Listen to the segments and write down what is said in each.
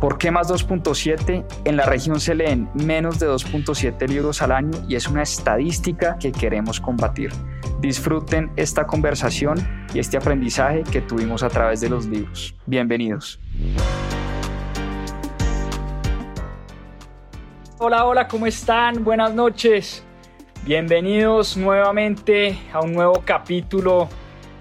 ¿Por qué más 2.7? En la región se leen menos de 2.7 libros al año y es una estadística que queremos combatir. Disfruten esta conversación y este aprendizaje que tuvimos a través de los libros. Bienvenidos. Hola, hola, ¿cómo están? Buenas noches. Bienvenidos nuevamente a un nuevo capítulo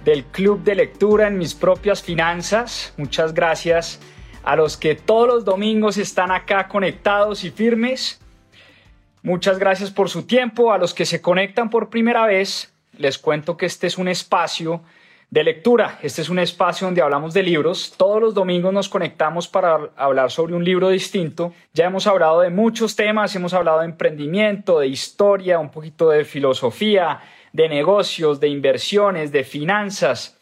del Club de Lectura en mis propias finanzas. Muchas gracias a los que todos los domingos están acá conectados y firmes. Muchas gracias por su tiempo. A los que se conectan por primera vez, les cuento que este es un espacio de lectura. Este es un espacio donde hablamos de libros. Todos los domingos nos conectamos para hablar sobre un libro distinto. Ya hemos hablado de muchos temas, hemos hablado de emprendimiento, de historia, un poquito de filosofía, de negocios, de inversiones, de finanzas,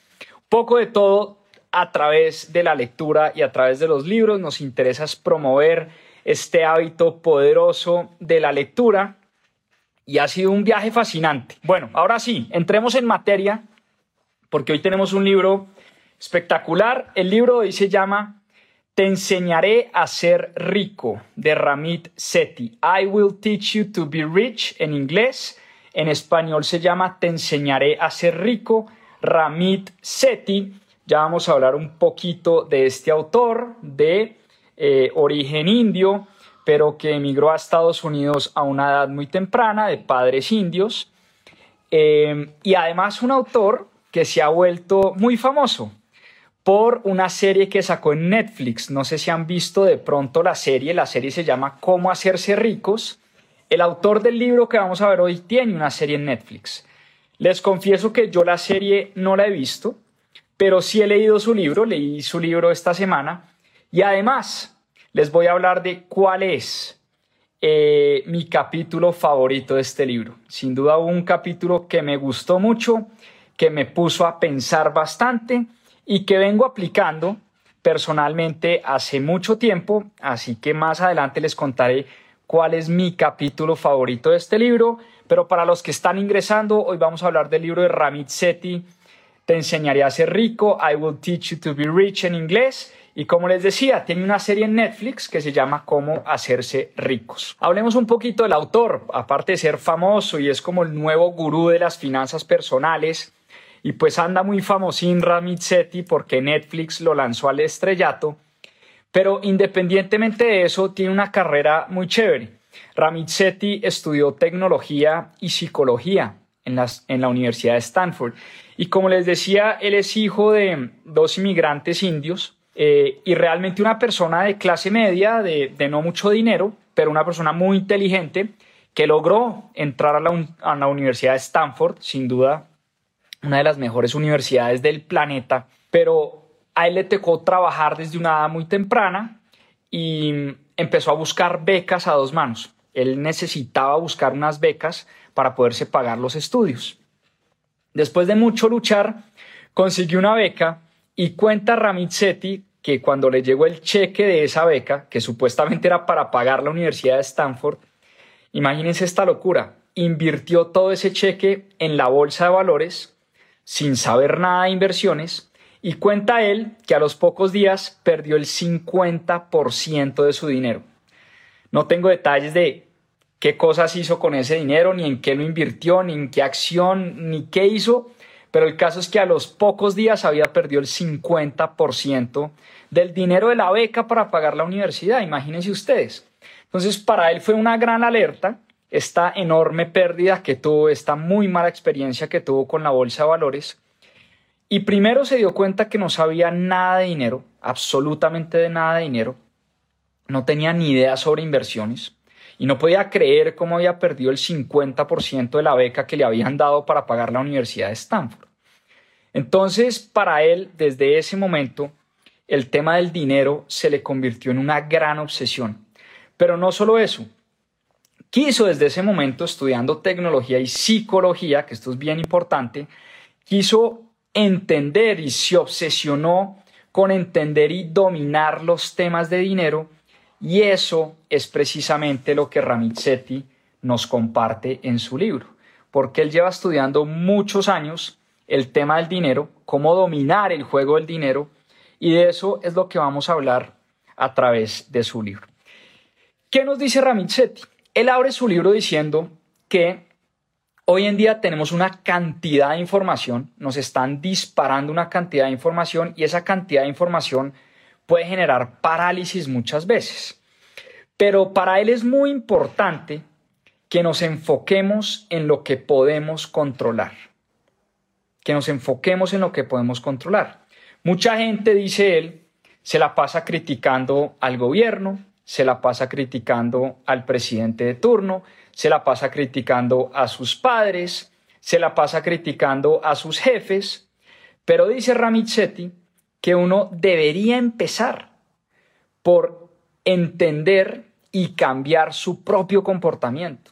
poco de todo a través de la lectura y a través de los libros. Nos interesa promover este hábito poderoso de la lectura y ha sido un viaje fascinante. Bueno, ahora sí, entremos en materia porque hoy tenemos un libro espectacular. El libro hoy se llama Te enseñaré a ser rico de Ramit Sethi. I will teach you to be rich en inglés. En español se llama Te enseñaré a ser rico. Ramit Sethi ya vamos a hablar un poquito de este autor de eh, origen indio, pero que emigró a Estados Unidos a una edad muy temprana, de padres indios, em, y además un autor que se ha vuelto muy famoso por una serie que sacó en Netflix. No sé si han visto de pronto la serie, la serie se llama Cómo hacerse ricos. El autor del libro que vamos a ver hoy tiene una serie en Netflix. Les confieso que yo la serie no la he visto, pero sí he leído su libro, leí su libro esta semana y además les voy a hablar de cuál es eh, mi capítulo favorito de este libro. Sin duda un capítulo que me gustó mucho, que me puso a pensar bastante y que vengo aplicando personalmente hace mucho tiempo, así que más adelante les contaré cuál es mi capítulo favorito de este libro, pero para los que están ingresando, hoy vamos a hablar del libro de Ramit Sethi, te enseñaré a ser rico, I will teach you to be rich en inglés. Y como les decía, tiene una serie en Netflix que se llama Cómo hacerse ricos. Hablemos un poquito del autor, aparte de ser famoso y es como el nuevo gurú de las finanzas personales. Y pues anda muy famosín Ramit Sethi porque Netflix lo lanzó al estrellato. Pero independientemente de eso, tiene una carrera muy chévere. Ramit Sethi estudió tecnología y psicología en, las, en la Universidad de Stanford y como les decía, él es hijo de dos inmigrantes indios eh, y realmente una persona de clase media, de, no mucho dinero, pero una persona muy inteligente que logró entrar a la, a la Universidad de Stanford, sin duda una de las mejores universidades del planeta, pero a él le tocó trabajar desde una edad muy temprana y empezó a buscar becas a dos manos. Él necesitaba buscar unas becas para poderse pagar los estudios. Después de mucho luchar, consiguió una beca y cuenta Ramit Sethi que cuando le llegó el cheque de esa beca, que supuestamente era para pagar la Universidad de Stanford, imagínense esta locura, invirtió todo ese cheque en la bolsa de valores sin saber nada de inversiones y cuenta él que a los pocos días perdió el 50% de su dinero. No tengo detalles de qué cosas hizo con ese dinero, ni en qué lo invirtió, ni en qué acción, ni qué hizo, pero el caso es que a los pocos días había perdido el 50% del dinero de la beca para pagar la universidad, imagínense ustedes. Entonces, para él fue una gran alerta esta enorme pérdida que tuvo, esta muy mala experiencia que tuvo con la bolsa de valores. Y primero se dio cuenta que no sabía nada de dinero, absolutamente de nada de dinero, no tenía ni idea sobre inversiones y no podía creer cómo había perdido el 50% de la beca que le habían dado para pagar la Universidad de Stanford. Entonces, para él, desde ese momento, el tema del dinero se le convirtió en una gran obsesión. Pero no solo eso, quiso desde ese momento, estudiando tecnología y psicología, que esto es bien importante, quiso entender y se obsesionó con entender y dominar los temas de dinero y eso es precisamente lo que Ramizzetti nos comparte en su libro, porque él lleva estudiando muchos años el tema del dinero, cómo dominar el juego del dinero y de eso es lo que vamos a hablar a través de su libro. ¿Qué nos dice Ramizzetti? Él abre su libro diciendo que hoy en día tenemos una cantidad de información, nos están disparando una cantidad de información y esa cantidad de información puede generar parálisis muchas veces. Pero para él es muy importante que nos enfoquemos en lo que podemos controlar. Que nos enfoquemos en lo que podemos controlar. Mucha gente, dice él, se la pasa criticando al gobierno, se la pasa criticando al presidente de turno, se la pasa criticando a sus padres, se la pasa criticando a sus jefes, pero dice Ramizzetti que uno debería empezar por entender y cambiar su propio comportamiento.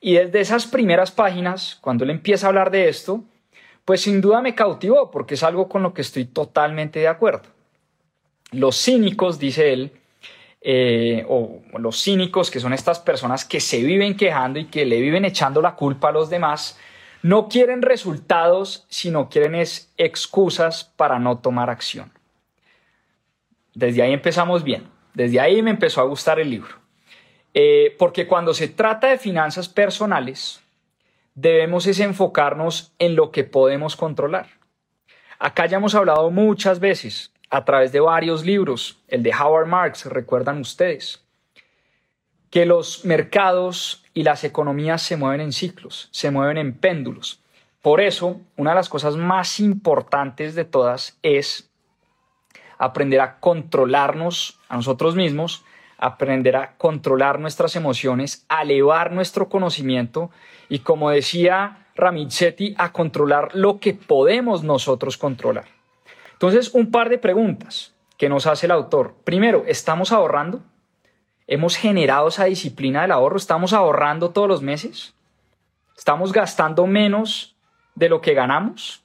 Y desde esas primeras páginas, cuando él empieza a hablar de esto, pues sin duda me cautivó porque es algo con lo que estoy totalmente de acuerdo. Los cínicos, dice él, eh, o los cínicos, que son estas personas que se viven quejando y que le viven echando la culpa a los demás, no quieren resultados, sino quieren es excusas para no tomar acción. Desde ahí empezamos bien, desde ahí me empezó a gustar el libro. Eh, porque cuando se trata de finanzas personales, debemos es enfocarnos en lo que podemos controlar. Acá ya hemos hablado muchas veces a través de varios libros, el de Howard Marks, recuerdan ustedes, que los mercados y las economías se mueven en ciclos, se mueven en péndulos. Por eso, una de las cosas más importantes de todas es aprender a controlarnos a nosotros mismos, aprender a controlar nuestras emociones, a elevar nuestro conocimiento y, como decía Ramizzetti, a controlar lo que podemos nosotros controlar. Entonces, un par de preguntas que nos hace el autor. Primero, ¿estamos ahorrando? ¿Hemos generado esa disciplina del ahorro? ¿Estamos ahorrando todos los meses? ¿Estamos gastando menos de lo que ganamos?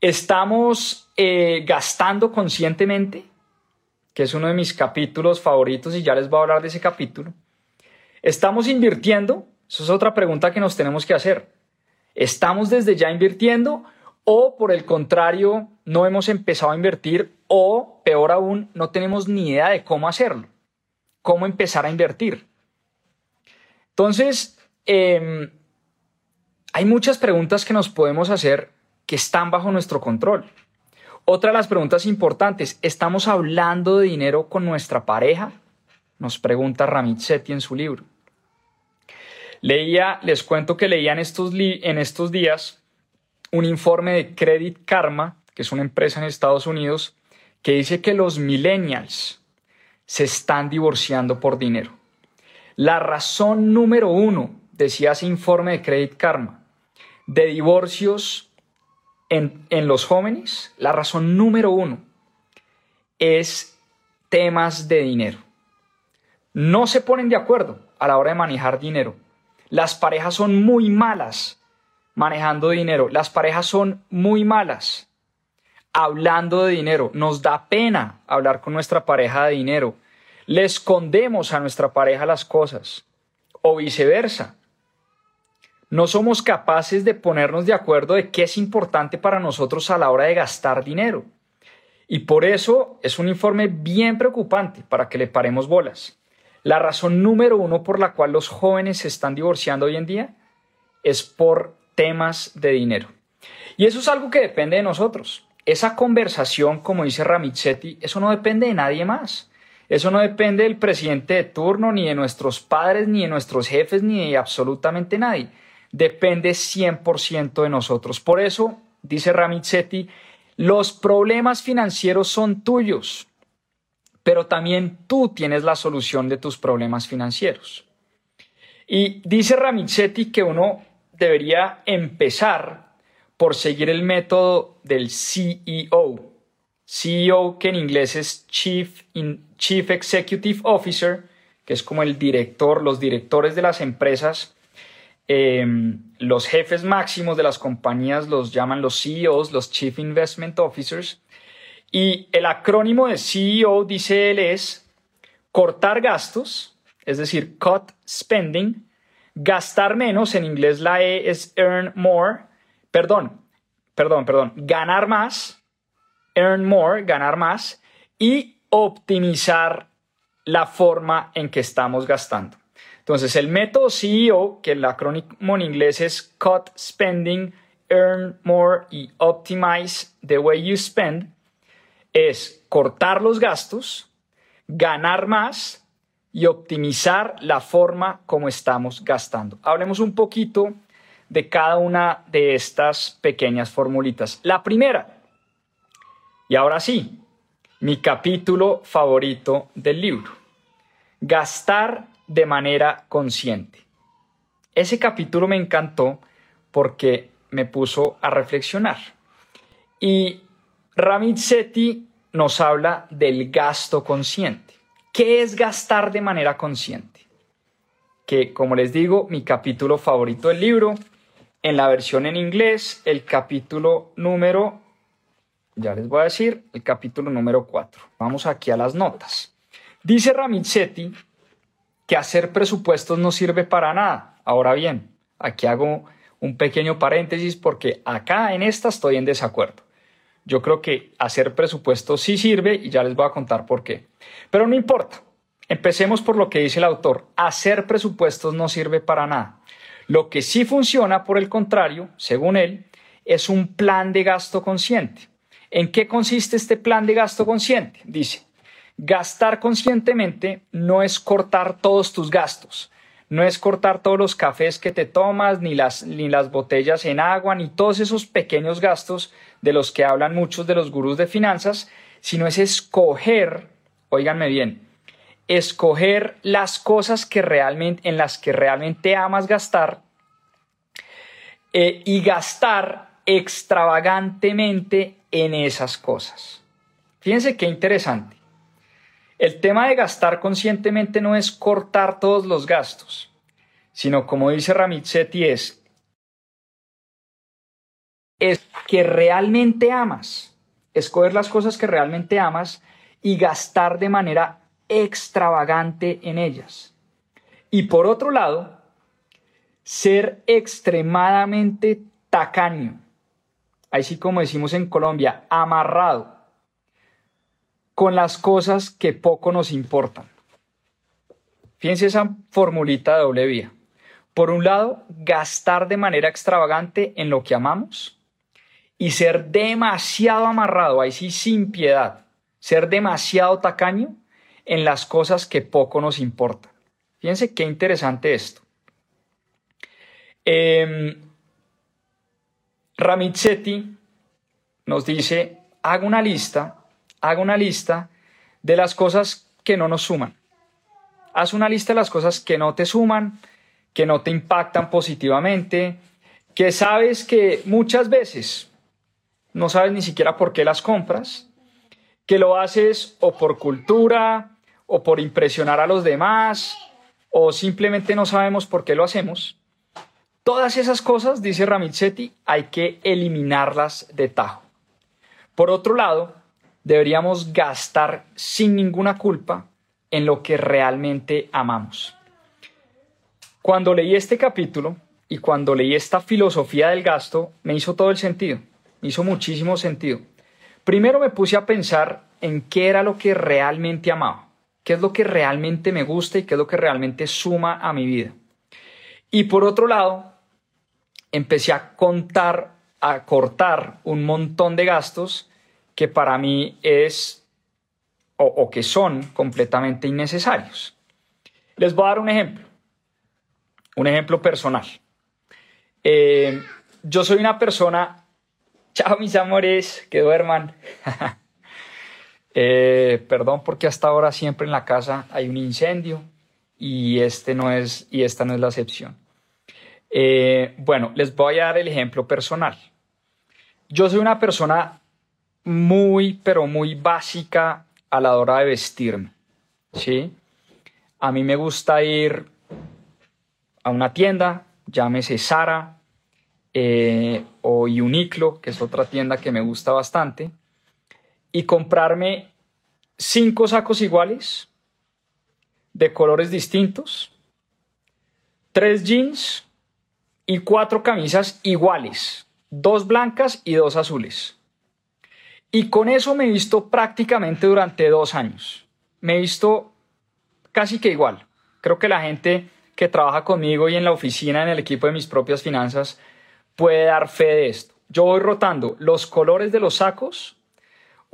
¿Estamos eh, gastando conscientemente? Que es uno de mis capítulos favoritos y ya les voy a hablar de ese capítulo. ¿Estamos invirtiendo? Esa es otra pregunta que nos tenemos que hacer. ¿Estamos desde ya invirtiendo o por el contrario, no hemos empezado a invertir o, peor aún, no tenemos ni idea de cómo hacerlo, cómo empezar a invertir. Entonces, em, hay muchas preguntas que nos podemos hacer que están bajo nuestro control. Otra de las preguntas importantes, ¿estamos hablando de dinero con nuestra pareja? Nos pregunta Ramizzetti en su libro. Leía, les cuento que leía en estos, en estos días un informe de Credit Karma, que es una empresa en Estados Unidos, que dice que los millennials se están divorciando por dinero. La razón número uno, decía ese informe de Credit Karma, de divorcios en, en los jóvenes, la razón número uno es temas de dinero. No se ponen de acuerdo a la hora de manejar dinero. Las parejas son muy malas manejando dinero. Las parejas son muy malas hablando de dinero. Nos da pena hablar con nuestra pareja de dinero. Le escondemos a nuestra pareja las cosas o viceversa. No somos capaces de ponernos de acuerdo de qué es importante para nosotros a la hora de gastar dinero. Y por eso es un informe bien preocupante para que le paremos bolas. La razón número uno por la cual los jóvenes se están divorciando hoy en día es por temas de dinero. Y eso es algo que depende de nosotros. Esa conversación, como dice Ramizzetti, eso no depende de nadie más. Eso no depende del presidente de turno, ni de nuestros padres, ni de nuestros jefes, ni de absolutamente nadie. Depende 100% de nosotros. Por eso, dice Ramizzetti, los problemas financieros son tuyos, pero también tú tienes la solución de tus problemas financieros. Y dice Ramizzetti que uno debería empezar por seguir el método del CEO. CEO que en inglés es Chief, Executive Officer, que es como el director, los directores de las empresas. em, los jefes máximos de las compañías los llaman los CEOs, los Chief Investment Officers. Y el acrónimo de CEO, dice él, es cortar gastos, es decir, cut spending, gastar menos, en inglés la E es earn more, perdón, perdón, perdón, ganar más, earn more, ganar más, y optimizar la forma en que estamos gastando. Entonces, el método CEO, que el acrónimo en inglés es Cut Spending, Earn More y Optimize the Way You Spend, es cortar los gastos, ganar más y optimizar la forma como estamos gastando. Hablemos un poquito de cada una de estas pequeñas formulitas. La primera, y ahora sí, mi capítulo favorito del libro, gastar de manera consciente. Ese capítulo me encantó porque me puso a reflexionar. Y Ramit Sethi nos habla del gasto consciente. ¿Qué es gastar de manera consciente? Que, como les digo, mi capítulo favorito del libro, en la versión en inglés, el capítulo número, ya les voy a decir, el capítulo número 4. Vamos aquí a las notas. Dice Ramit Sethi que hacer presupuestos no sirve para nada. Ahora bien, aquí hago un pequeño paréntesis porque acá en esta estoy en desacuerdo. Yo creo que hacer presupuestos sí sirve y ya les voy a contar por qué. Pero no importa. Empecemos por lo que dice el autor. Hacer presupuestos no sirve para nada. Lo que sí funciona, por el contrario, según él, es un plan de gasto consciente. ¿En qué consiste este plan de gasto consciente? Dice, Gastar conscientemente no es cortar todos tus gastos, no es cortar todos los cafés que te tomas, ni las, ni las botellas en agua, ni todos esos pequeños gastos de los que hablan muchos de los gurús de finanzas, sino es escoger, oíganme bien, escoger las cosas que realmente, en las que realmente amas gastar eh, y gastar extravagantemente en esas cosas. Fíjense qué interesante. El tema de gastar conscientemente no es cortar todos los gastos, sino como dice Ramizzetti es, es que realmente amas, escoger las cosas que realmente amas y gastar de manera extravagante en ellas. Y por otro lado, ser extremadamente tacaño, así como decimos en Colombia, amarrado con las cosas que poco nos importan. Fíjense esa formulita de doble vía. Por un lado, gastar de manera extravagante en lo que amamos y ser demasiado amarrado, ahí sí sin piedad, ser demasiado tacaño en las cosas que poco nos importan. Fíjense qué interesante esto. Eh, nos dice, haga una lista haga una lista de las cosas que no nos suman. Haz una lista de las cosas que no te suman, que no te impactan positivamente, que sabes que muchas veces no sabes ni siquiera por qué las compras, que lo haces o por cultura o por impresionar a los demás o simplemente no sabemos por qué lo hacemos. Todas esas cosas, dice Ramizzetti, hay que eliminarlas de tajo. Por otro lado, deberíamos gastar sin ninguna culpa en lo que realmente amamos. Cuando leí este capítulo y cuando leí esta filosofía del gasto, me hizo todo el sentido, me hizo muchísimo sentido. Primero me puse a pensar en qué era lo que realmente amaba, qué es lo que realmente me gusta y qué es lo que realmente suma a mi vida. Y por otro lado, empecé a contar, a cortar un montón de gastos que para mí es o, que son completamente innecesarios. Les voy a dar un ejemplo, un ejemplo personal. Eh, yo soy una persona, chao mis amores, que duerman. Eh, perdón porque hasta ahora siempre en la casa hay un incendio y, este no es, y esta no es la excepción. Eh, bueno, les voy a dar el ejemplo personal. Yo soy una persona muy, pero muy básica a la hora de vestirme. ¿sí? A mí me gusta ir a una tienda llámese Sara eh, o Uniqlo, que es otra tienda que me gusta bastante, y comprarme cinco sacos iguales de colores distintos, tres jeans y cuatro camisas iguales, dos blancas y dos azules. Y con eso me he visto prácticamente durante dos años. Me he visto casi que igual. Creo que la gente que trabaja conmigo y en la oficina, en el equipo de mis propias finanzas, puede dar fe de esto. Yo voy rotando los colores de los sacos.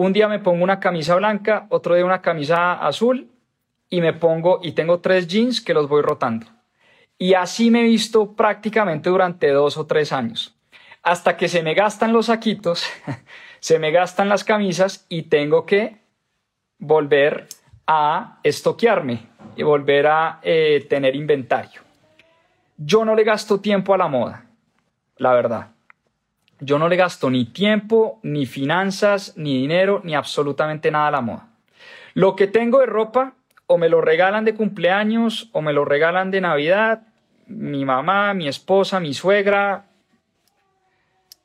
Un día me pongo una camisa blanca, otro día una camisa azul y me pongo y tengo tres jeans que los voy rotando. Y así me he visto prácticamente durante dos o tres años. Hasta que se me gastan los saquitos, se me gastan las camisas y tengo que volver a estoquearme y volver a eh, tener inventario. Yo no le gasto tiempo a la moda, la verdad. Yo no le gasto ni tiempo, ni finanzas, ni dinero, ni absolutamente nada a la moda. Lo que tengo de ropa, o me lo regalan de cumpleaños, o me lo regalan de Navidad, mi mamá, mi esposa, mi suegra,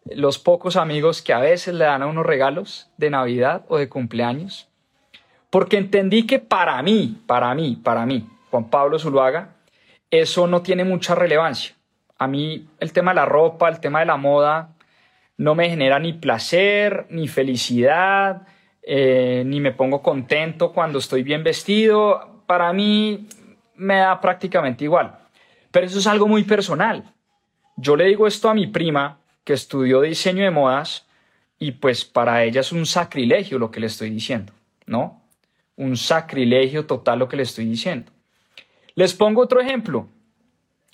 los pocos amigos que a veces le dan a unos regalos de Navidad o de cumpleaños. Porque entendí que para mí, para mí, para mí, Juan Pablo Zuluaga, eso no tiene mucha relevancia. A mí el tema de la ropa, el tema de la moda, no me genera ni placer, ni felicidad, eh, ni me pongo contento cuando estoy bien vestido. Para mí me da prácticamente igual. Pero eso es algo muy personal. Yo le digo esto a mi prima que estudió diseño de modas y pues para ella es un sacrilegio lo que le estoy diciendo, ¿no? un sacrilegio total lo que le estoy diciendo. Les pongo otro ejemplo.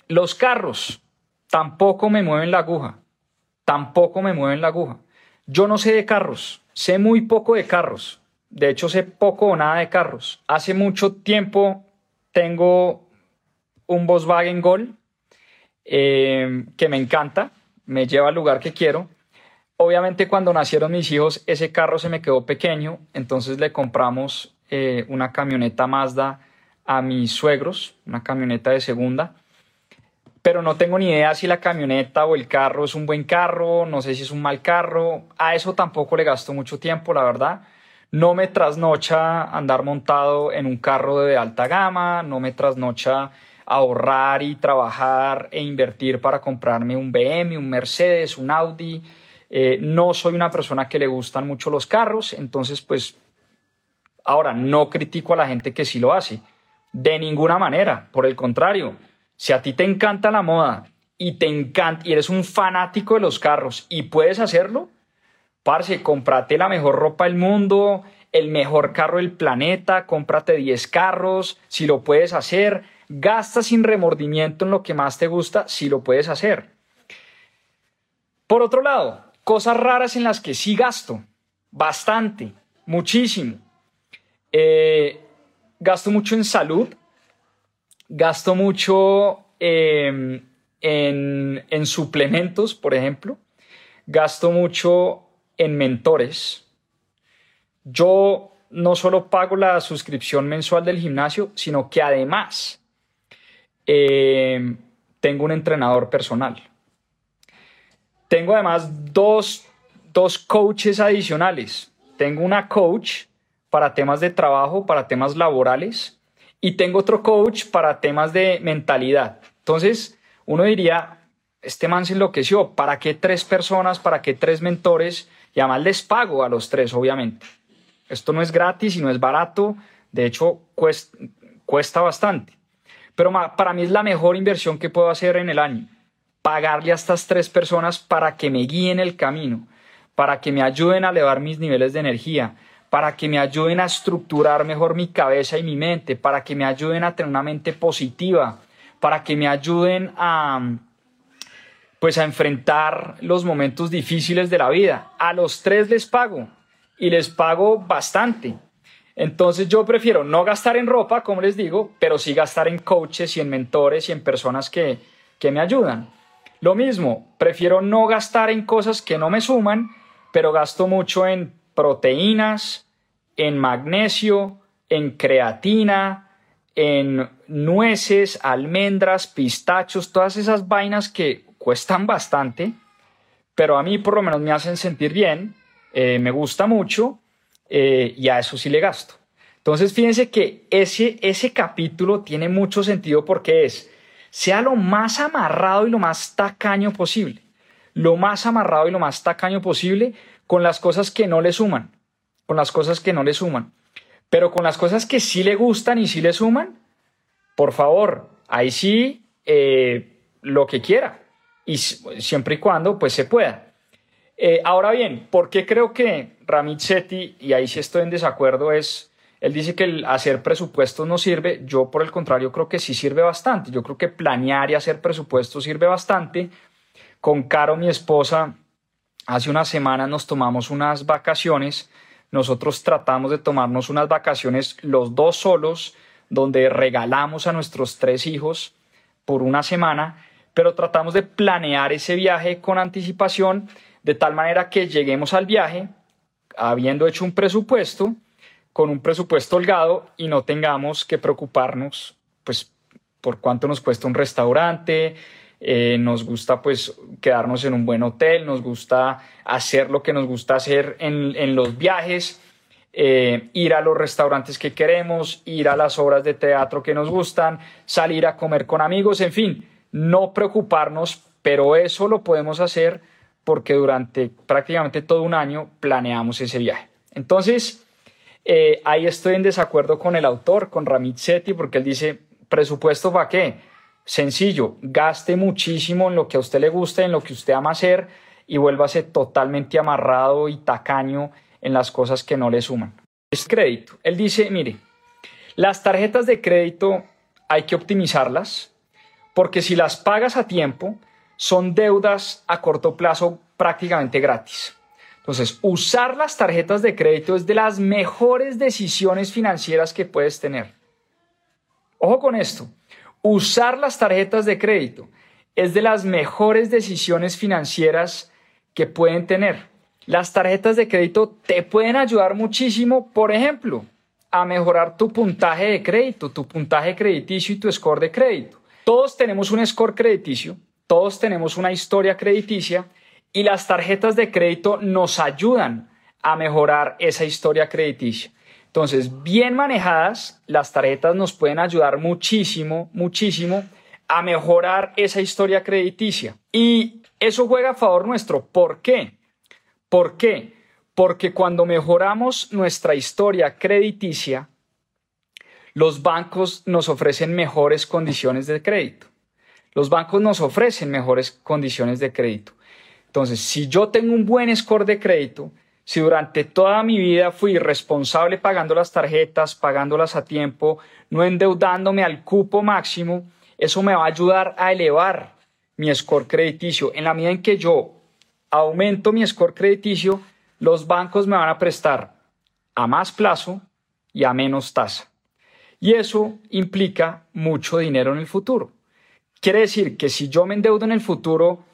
Los carros tampoco me mueven la aguja. Tampoco me mueven la aguja. Yo no sé de carros. Sé muy poco de carros. De hecho, sé poco o nada de carros. Hace mucho tiempo tengo un Volkswagen Gol eh, que me encanta. Me lleva al lugar que quiero. Obviamente cuando nacieron mis hijos ese carro se me quedó pequeño, entonces le compramos eh, una camioneta Mazda a mis suegros, una camioneta de segunda, pero no tengo ni idea si la camioneta o el carro es un buen carro, no sé si es un mal carro, a eso tampoco le gasto mucho tiempo, la verdad. No me trasnocha andar montado en un carro de alta gama, no me trasnocha ahorrar y trabajar e invertir para comprarme un BM, un Mercedes, un Audi. Eh, no soy una persona que le gustan mucho los carros, entonces pues Ahora, no critico a la gente que sí lo hace. De ninguna manera. Por el contrario, si a ti te encanta la moda y te encanta y eres un fanático de los carros y puedes hacerlo, parce, cómprate la mejor ropa del mundo, el mejor carro del planeta, cómprate 10 carros, si lo puedes hacer, gasta sin remordimiento en lo que más te gusta, si lo puedes hacer. Por otro lado, cosas raras en las que sí gasto, bastante, muchísimo. Eh, gasto mucho en salud, gasto mucho em, en, suplementos, por ejemplo, gasto mucho en mentores. Yo no solo pago la suscripción mensual del gimnasio, sino que además em, tengo un entrenador personal. Tengo además dos, dos coaches adicionales. Tengo una coach para temas de trabajo, para temas laborales, y tengo otro coach para temas de mentalidad. Entonces, uno diría, este man se enloqueció, ¿para qué tres personas, para qué tres mentores? Y además les pago a los tres, obviamente. Esto no es gratis y no es barato, de hecho cuesta, cuesta bastante. Pero para mí es la mejor inversión que puedo hacer en el año. Pagarle a estas tres personas para que me guíen el camino, para que me ayuden a elevar mis niveles de energía, para que me ayuden a estructurar mejor mi cabeza y mi mente, para que me ayuden a tener una mente positiva, para que me ayuden a pues a enfrentar los momentos difíciles de la vida. A los tres les pago y les pago bastante. Entonces yo prefiero no gastar en ropa, como les digo, pero sí gastar en coaches y en mentores y en personas que, que me ayudan. Lo mismo, prefiero no gastar en cosas que no me suman, pero gasto mucho en proteínas, en magnesio, en creatina, en nueces, almendras, pistachos, todas esas vainas que cuestan bastante, pero a mí por lo menos me hacen sentir bien, eh, me gusta mucho eh, y a eso sí le gasto. Entonces fíjense que ese, ese capítulo tiene mucho sentido porque es, sea lo más amarrado y lo más tacaño posible, lo más amarrado y lo más tacaño posible con las cosas que no le suman, con las cosas que no le suman. Pero con las cosas que sí le gustan y sí le suman, por favor, ahí sí eh, lo que quiera. Y siempre y cuando pues se pueda. Eh, ahora bien, ¿por qué creo que Ramit Sethi, y ahí sí estoy en desacuerdo, es, él dice que el hacer presupuestos no sirve, yo por el contrario creo que sí sirve bastante, yo creo que planear y hacer presupuestos sirve bastante. Con Caro, mi esposa, hace una semana nos tomamos unas vacaciones. Nosotros tratamos de tomarnos unas vacaciones los dos solos, donde regalamos a nuestros tres hijos por una semana, pero tratamos de planear ese viaje con anticipación, de tal manera que lleguemos al viaje habiendo hecho un presupuesto, con un presupuesto holgado y no tengamos que preocuparnos pues por cuánto nos cuesta un restaurante, eh, nos gusta pues quedarnos en un buen hotel, nos gusta hacer lo que nos gusta hacer en, los viajes, eh, ir a los restaurantes que queremos, ir a las obras de teatro que nos gustan, salir a comer con amigos, en fin, no preocuparnos, pero eso lo podemos hacer porque durante prácticamente todo un año planeamos ese viaje. Entonces, eh, ahí estoy en desacuerdo con el autor, con Ramit Sethi, porque él dice, presupuesto para qué? Sencillo, gaste muchísimo en lo que a usted le guste, en lo que usted ama hacer y vuélvase totalmente amarrado y tacaño en las cosas que no le suman. Es crédito. Él dice, mire, las tarjetas de crédito hay que optimizarlas porque si las pagas a tiempo, son deudas a corto plazo prácticamente gratis. Entonces, usar las tarjetas de crédito es de las mejores decisiones financieras que puedes tener. Ojo con esto. Usar las tarjetas de crédito es de las mejores decisiones financieras que pueden tener. Las tarjetas de crédito te pueden ayudar muchísimo, por ejemplo, a mejorar tu puntaje de crédito, tu puntaje crediticio y tu score de crédito. Todos tenemos un score crediticio, todos tenemos una historia crediticia y las tarjetas de crédito nos ayudan a mejorar esa historia crediticia. Entonces, bien manejadas, las tarjetas nos pueden ayudar muchísimo, muchísimo a mejorar esa historia crediticia. Y eso juega a favor nuestro. ¿Por qué? ¿Por qué? Porque cuando mejoramos nuestra historia crediticia, los bancos nos ofrecen mejores condiciones de crédito. Los bancos nos ofrecen mejores condiciones de crédito. Entonces, si yo tengo un buen score de crédito, si durante toda mi vida fui responsable pagando las tarjetas, pagándolas a tiempo, no endeudándome al cupo máximo, eso me va a ayudar a elevar mi score crediticio. En la medida en que yo aumento mi score crediticio, los bancos me van a prestar a más plazo y a menos tasa. Y eso implica mucho dinero en el futuro. Quiere decir que si yo me endeudo en el futuro,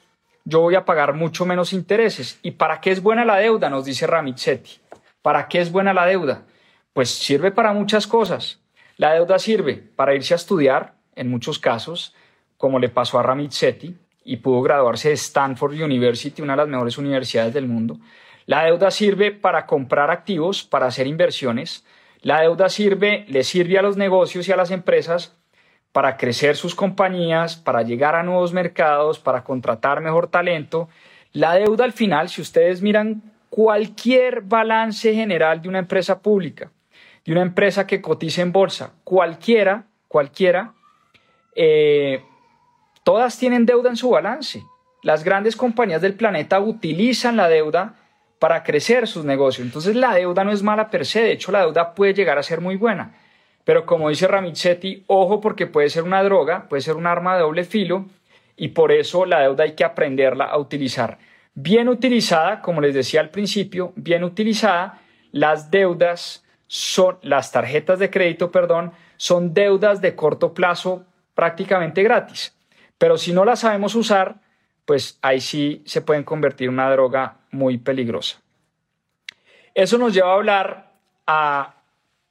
yo voy a pagar mucho menos intereses. ¿Y para qué es buena la deuda? Nos dice Ramizzetti. ¿Para qué es buena la deuda? Pues sirve para muchas cosas. La deuda sirve para irse a estudiar, en muchos casos, como le pasó a Ramizzetti, y pudo graduarse de Stanford University, una de las mejores universidades del mundo. La deuda sirve para comprar activos, para hacer inversiones. La deuda sirve, le sirve a los negocios y a las empresas para crecer sus compañías, para llegar a nuevos mercados, para contratar mejor talento. La deuda al final, si ustedes miran cualquier balance general de una empresa pública, de una empresa que cotiza en bolsa, cualquiera, cualquiera, eh, todas tienen deuda en su balance. Las grandes compañías del planeta utilizan la deuda para crecer sus negocios. Entonces la deuda no es mala per se, de hecho la deuda puede llegar a ser muy buena. Pero como dice Ramizzetti, ojo porque puede ser una droga, puede ser un arma de doble filo y por eso la deuda hay que aprenderla a utilizar. Bien utilizada, como les decía al principio, bien utilizada, las deudas son, las tarjetas de crédito, perdón, son deudas de corto plazo prácticamente gratis. Pero si no las sabemos usar, pues ahí sí se pueden convertir en una droga muy peligrosa. Eso nos lleva a hablar a,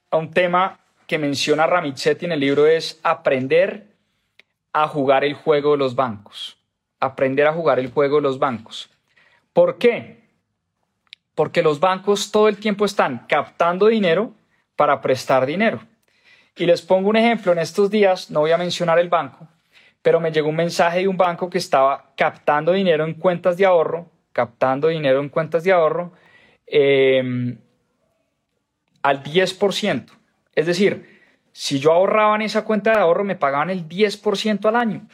a un tema que menciona Ramit en el libro es aprender a jugar el juego de los bancos. Aprender a jugar el juego de los bancos. ¿Por qué? Porque los bancos todo el tiempo están captando dinero para prestar dinero. Y les pongo un ejemplo, en estos días, no voy a mencionar el banco, pero me llegó un mensaje de un banco que estaba captando dinero en cuentas de ahorro, captando dinero en cuentas de ahorro em, al 10%. Es decir, si yo ahorraba en esa cuenta de ahorro, me pagaban el 10% al año,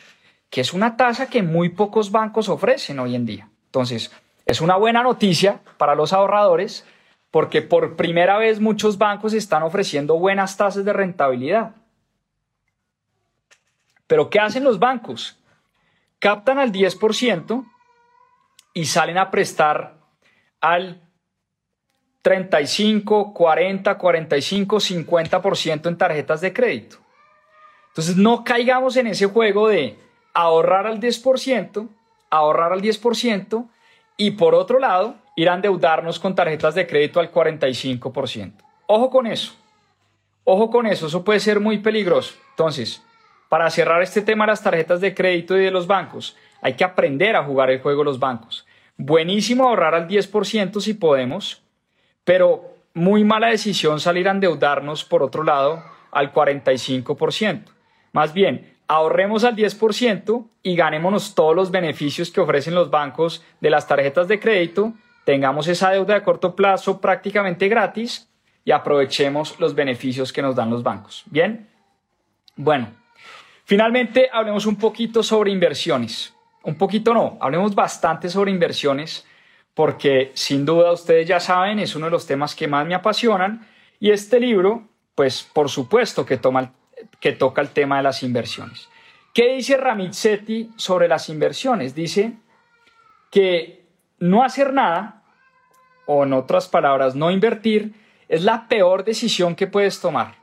que es una tasa que muy pocos bancos ofrecen hoy en día. Entonces, es una buena noticia para los ahorradores porque por primera vez muchos bancos están ofreciendo buenas tasas de rentabilidad. Pero ¿qué hacen los bancos? Captan al 10% y salen a prestar al 35, 40, 45, 50% en tarjetas de crédito. Entonces no caigamos en ese juego de ahorrar al 10%, ahorrar al 10% y por otro lado ir a endeudarnos con tarjetas de crédito al 45%. Ojo con eso. Ojo con eso, eso puede ser muy peligroso. Entonces, para cerrar este tema de las tarjetas de crédito y de los bancos, hay que aprender a jugar el juego de los bancos. Buenísimo ahorrar al 10% si podemos, pero muy mala decisión salir a endeudarnos, por otro lado, al 45%. Más bien, ahorremos al 10% y ganémonos todos los beneficios que ofrecen los bancos de las tarjetas de crédito, tengamos esa deuda de corto plazo prácticamente gratis y aprovechemos los beneficios que nos dan los bancos. Bien, bueno, finalmente hablemos un poquito sobre inversiones. Un poquito no, hablemos bastante sobre inversiones porque sin duda ustedes ya saben, es uno de los temas que más me apasionan y este libro, pues por supuesto que, toma, que toca el tema de las inversiones. ¿Qué dice Ramit Sethi sobre las inversiones? Dice que no hacer nada, o en otras palabras, no invertir, es la peor decisión que puedes tomar.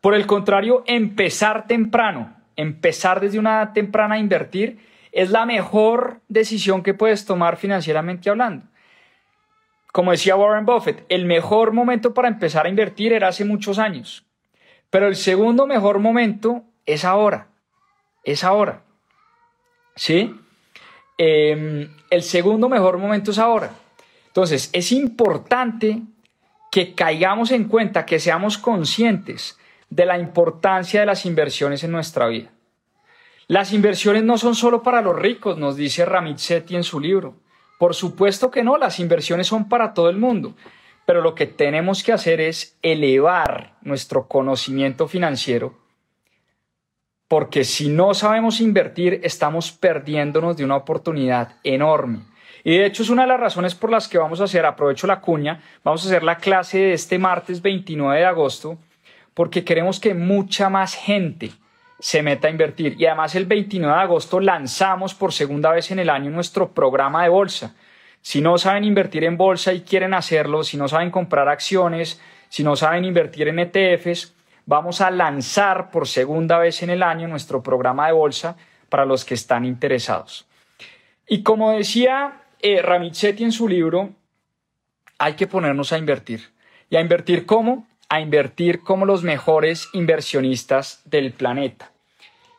Por el contrario, empezar temprano, empezar desde una edad temprana a invertir, es la mejor decisión que puedes tomar financieramente hablando. Como decía Warren Buffett, el mejor momento para empezar a invertir era hace muchos años, pero el segundo mejor momento es ahora, es ahora. ¿Sí? Em, el segundo mejor momento es ahora. Entonces, es importante que caigamos en cuenta, que seamos conscientes de la importancia de las inversiones en nuestra vida. Las inversiones no son solo para los ricos, nos dice Ramit Sethi en su libro. Por supuesto que no, las inversiones son para todo el mundo, pero lo que tenemos que hacer es elevar nuestro conocimiento financiero, porque si no sabemos invertir, estamos perdiéndonos de una oportunidad enorme. Y de hecho es una de las razones por las que vamos a hacer, aprovecho la cuña, vamos a hacer la clase de este martes 29 de agosto, porque queremos que mucha más gente se meta a invertir. Y además el 29 de agosto lanzamos por segunda vez en el año nuestro programa de bolsa. Si no saben invertir en bolsa y quieren hacerlo, si no saben comprar acciones, si no saben invertir en ETFs, vamos a lanzar por segunda vez en el año nuestro programa de bolsa para los que están interesados. Y como decía eh, en su libro, hay que ponernos a invertir. ¿Y a invertir cómo? a invertir como los mejores inversionistas del planeta.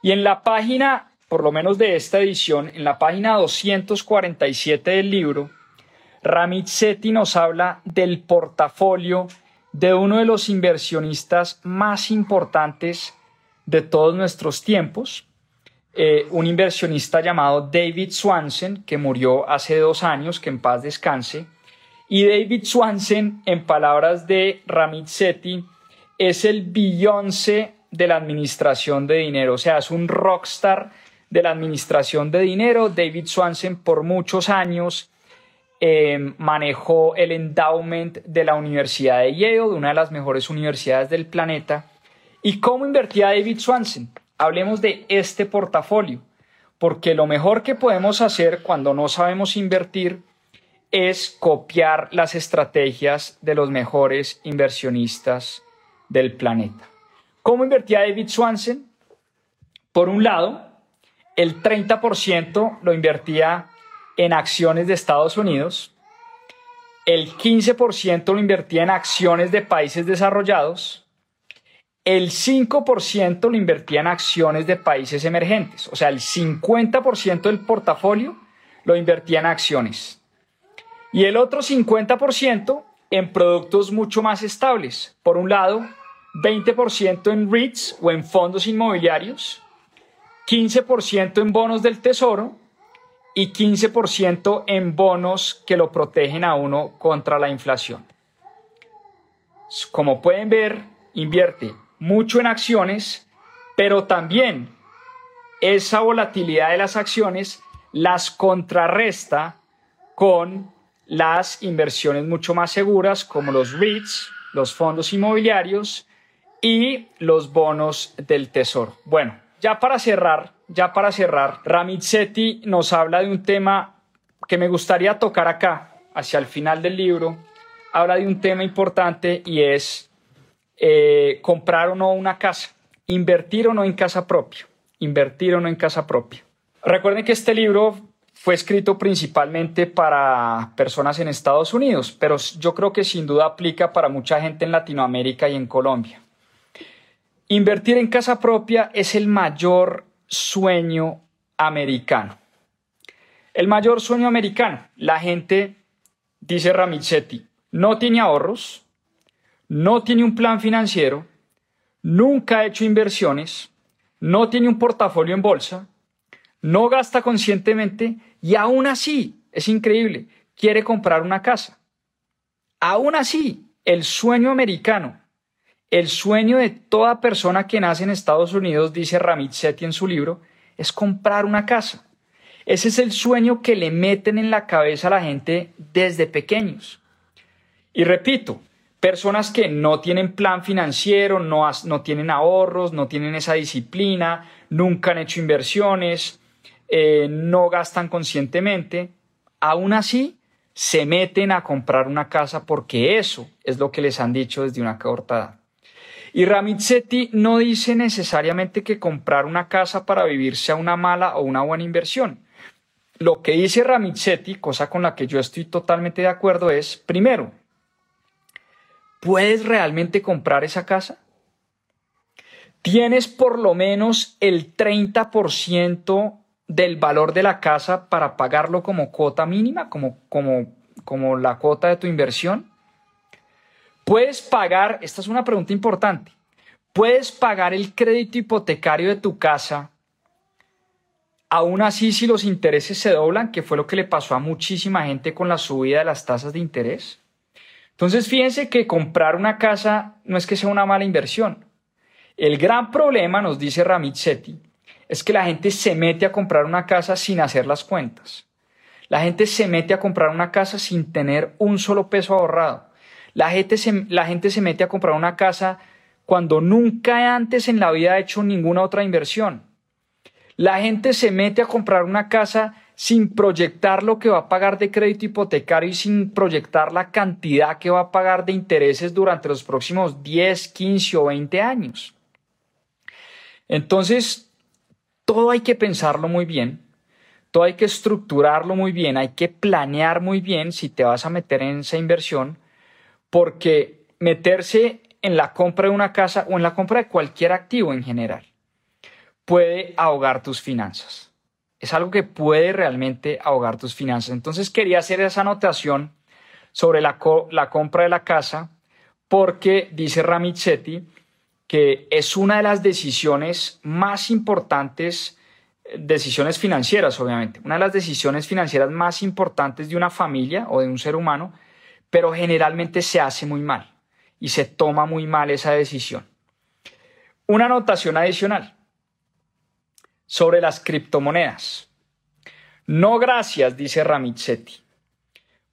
Y en la página, por lo menos de esta edición, en la página 247 del libro, Ramit Sethi nos habla del portafolio de uno de los inversionistas más importantes de todos nuestros tiempos, eh, un inversionista llamado David Swanson, que murió hace dos años, que en paz descanse, y David Swanson, en palabras de Ramit Sethi, es el Beyoncé de la administración de dinero, o sea, es un rockstar de la administración de dinero. David Swanson por muchos años em, manejó el endowment de la Universidad de Yale, de una de las mejores universidades del planeta. ¿Y cómo invertía David Swanson? Hablemos de este portafolio, porque lo mejor que podemos hacer cuando no sabemos invertir es copiar las estrategias de los mejores inversionistas del planeta. ¿Cómo invertía David Swanson? Por un lado, el 30% lo invertía en acciones de Estados Unidos, el 15% lo invertía en acciones de países desarrollados, el 5% lo invertía en acciones de países emergentes, o sea, el 50% del portafolio lo invertía en acciones. Y el otro 50% en productos mucho más estables. Por un lado, 20% en REITs o en fondos inmobiliarios, 15% en bonos del tesoro y 15% en bonos que lo protegen a uno contra la inflación. Como pueden ver, invierte mucho en acciones, pero también esa volatilidad de las acciones las contrarresta con las inversiones mucho más seguras como los REITs, los fondos inmobiliarios y los bonos del tesoro. Bueno, ya para cerrar, ya para cerrar, Ramit Sethi nos habla de un tema que me gustaría tocar acá, hacia el final del libro. Habla de un tema importante y es eh, comprar o no una casa, invertir o no en casa propia, invertir o no en casa propia. Recuerden que este libro fue escrito principalmente para personas en Estados Unidos, pero yo creo que sin duda aplica para mucha gente en Latinoamérica y en Colombia. Invertir en casa propia es el mayor sueño americano. El mayor sueño americano. La gente, dice Ramizzetti, no tiene ahorros, no tiene un plan financiero, nunca ha hecho inversiones, no tiene un portafolio en bolsa, no gasta conscientemente y aún así, es increíble, quiere comprar una casa. Aún así, el sueño americano, el sueño de toda persona que nace en Estados Unidos, dice Ramit Sethi en su libro, es comprar una casa. Ese es el sueño que le meten en la cabeza a la gente desde pequeños. Y repito, personas que no tienen plan financiero, no, tienen ahorros, no tienen esa disciplina, nunca han hecho inversiones, eh, no gastan conscientemente, aún así se meten a comprar una casa porque eso es lo que les han dicho desde una corta. Y Ramit Sethi no dice necesariamente que comprar una casa para vivir sea una mala o una buena inversión. Lo que dice Ramit Sethi, cosa con la que yo estoy totalmente de acuerdo, es, primero, ¿puedes realmente comprar esa casa? ¿Tienes por lo menos el 30% del valor de la casa para pagarlo como cuota mínima, como, como, como la cuota de tu inversión? ¿Puedes pagar, esta es una pregunta importante, ¿puedes pagar el crédito hipotecario de tu casa aún así si los intereses se doblan, que fue lo que le pasó a muchísima gente con la subida de las tasas de interés? Entonces fíjense que comprar una casa no es que sea una mala inversión. El gran problema, nos dice Ramit es que la gente se mete a comprar una casa sin hacer las cuentas. La gente se mete a comprar una casa sin tener un solo peso ahorrado. La gente se, la gente se mete a comprar una casa cuando nunca antes en la vida ha hecho ninguna otra inversión. La gente se mete a comprar una casa sin proyectar lo que va a pagar de crédito hipotecario y sin proyectar la cantidad que va a pagar de intereses durante los próximos 10, 15 o 20 años. Entonces, todo hay que pensarlo muy bien, todo hay que estructurarlo muy bien, hay que planear muy bien si te vas a meter en esa inversión, porque meterse en la compra de una casa o en la compra de cualquier activo en general puede ahogar tus finanzas. Es algo que puede realmente ahogar tus finanzas. Entonces quería hacer esa anotación sobre la, la compra de la casa porque dice Ramizzetti que es una de las decisiones más importantes, decisiones financieras obviamente, una de las decisiones financieras más importantes de una familia o de un ser humano, pero generalmente se hace muy mal y se toma muy mal esa decisión. Una anotación adicional sobre las criptomonedas. No gracias, dice Ramizzetti.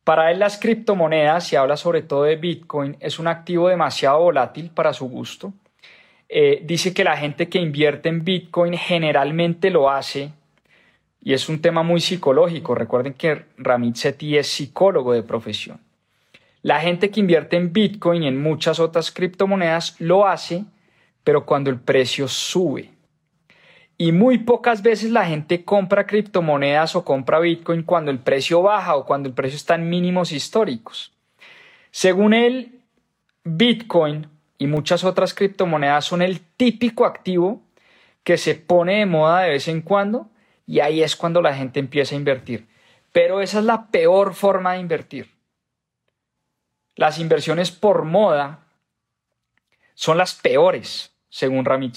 Para él las criptomonedas, y habla sobre todo de Bitcoin, es un activo demasiado volátil para su gusto eh, dice que la gente que invierte en Bitcoin generalmente lo hace, y es un tema muy psicológico. Recuerden que Ramit Sethi es psicólogo de profesión. La gente que invierte en Bitcoin y en muchas otras criptomonedas lo hace, pero cuando el precio sube. Y muy pocas veces la gente compra criptomonedas o compra Bitcoin cuando el precio baja o cuando el precio está en mínimos históricos. Según él, Bitcoin y muchas otras criptomonedas son el típico activo que se pone de moda de vez en cuando y ahí es cuando la gente empieza a invertir. Pero esa es la peor forma de invertir. Las inversiones por moda son las peores, según Ramit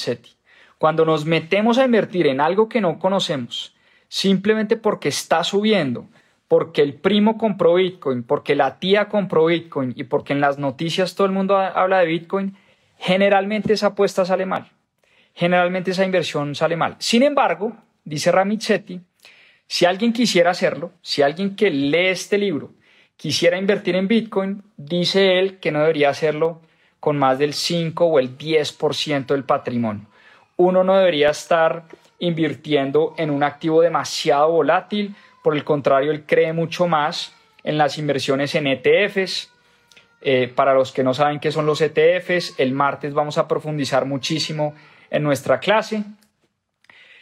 Cuando nos metemos a invertir en algo que no conocemos, simplemente porque está subiendo, porque el primo compró Bitcoin, porque la tía compró Bitcoin y porque en las noticias todo el mundo habla de Bitcoin, generalmente esa apuesta sale mal. Generalmente esa inversión sale mal. Sin embargo, dice Ramit si alguien quisiera hacerlo, si alguien que lee este libro quisiera invertir en Bitcoin, dice él que no debería hacerlo con más del 5 o el 10% del patrimonio. Uno no debería estar invirtiendo en un activo demasiado volátil, por el contrario, él cree mucho más en las inversiones en ETFs. Eh, para los que no saben qué son los ETFs, el martes vamos a profundizar muchísimo en nuestra clase.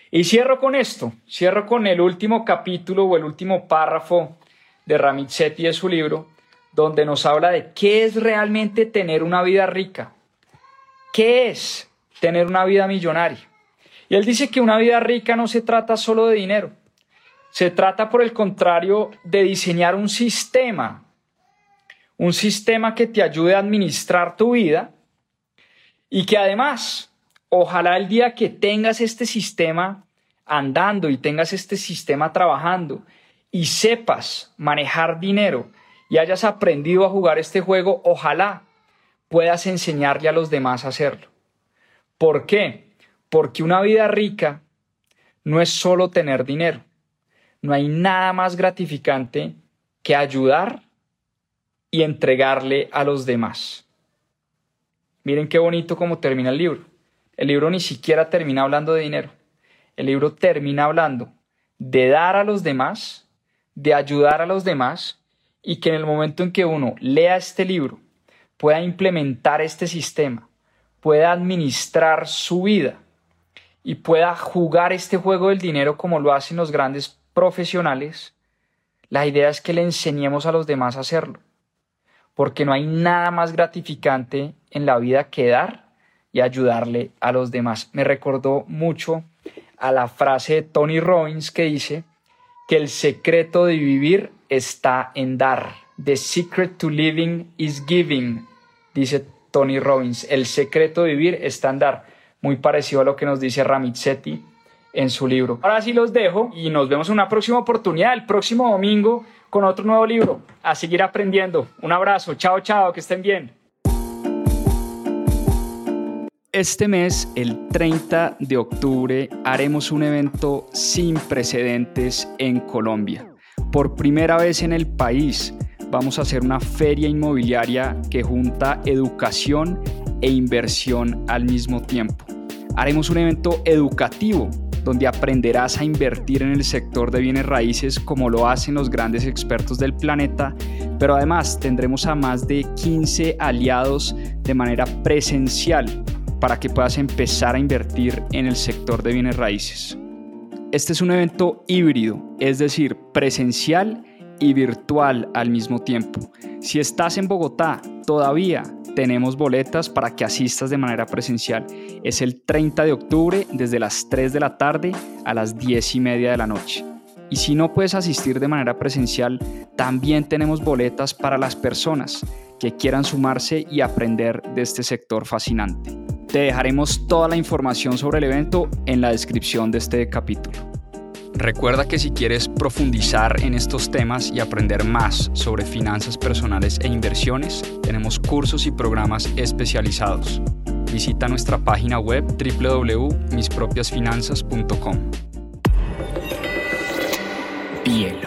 Y cierro con esto, cierro con el último capítulo o el último párrafo de Ramit Sethi de su libro, donde nos habla de qué es realmente tener una vida rica, qué es tener una vida millonaria. Y él dice que una vida rica no se trata solo de dinero, se trata por el contrario de diseñar un sistema, un sistema que te ayude a administrar tu vida y que además, ojalá el día que tengas este sistema andando y tengas este sistema trabajando y sepas manejar dinero y hayas aprendido a jugar este juego, ojalá puedas enseñarle a los demás a hacerlo. ¿Por qué? Porque una vida rica no es solo tener dinero. No hay nada más gratificante que ayudar y entregarle a los demás. Miren qué bonito cómo termina el libro. El libro ni siquiera termina hablando de dinero. El libro termina hablando de dar a los demás, de ayudar a los demás y que en el momento en que uno lea este libro pueda implementar este sistema, pueda administrar su vida y pueda jugar este juego del dinero como lo hacen los grandes profesionales, la idea es que le enseñemos a los demás a hacerlo, porque no hay nada más gratificante en la vida que dar y ayudarle a los demás. Me recordó mucho a la frase de Tony Robbins que dice que el secreto de vivir está en dar. The secret to living is giving, dice Tony Robbins. El secreto de vivir está en dar. Muy parecido a lo que nos dice Ramit Sethi en su libro. Ahora sí los dejo y nos vemos en una próxima oportunidad, el próximo domingo, con otro nuevo libro. A seguir aprendiendo. Un abrazo. Chao, chao. Que estén bien. Este mes, el 30 de octubre, haremos un evento sin precedentes en Colombia. Por primera vez en el país, vamos a hacer una feria inmobiliaria que junta educación e inversión al mismo tiempo. Haremos un evento educativo donde aprenderás a invertir en el sector de bienes raíces como lo hacen los grandes expertos del planeta, pero además tendremos a más de 15 aliados de manera presencial para que puedas empezar a invertir en el sector de bienes raíces. Este es un evento híbrido, es decir, presencial y virtual al mismo tiempo. Si estás en Bogotá, todavía tenemos boletas para que asistas de manera presencial. Es el 30 de octubre desde las 3 de la tarde a las 10 y media de la noche. Y si no puedes asistir de manera presencial, también tenemos boletas para las personas que quieran sumarse y aprender de este sector fascinante. Te dejaremos toda la información sobre el evento en la descripción de este capítulo. Recuerda que si quieres profundizar en estos temas y aprender más sobre finanzas personales e inversiones, tenemos cursos y programas especializados. Visita nuestra página web www.mispropiasfinanzas.com. Bielo.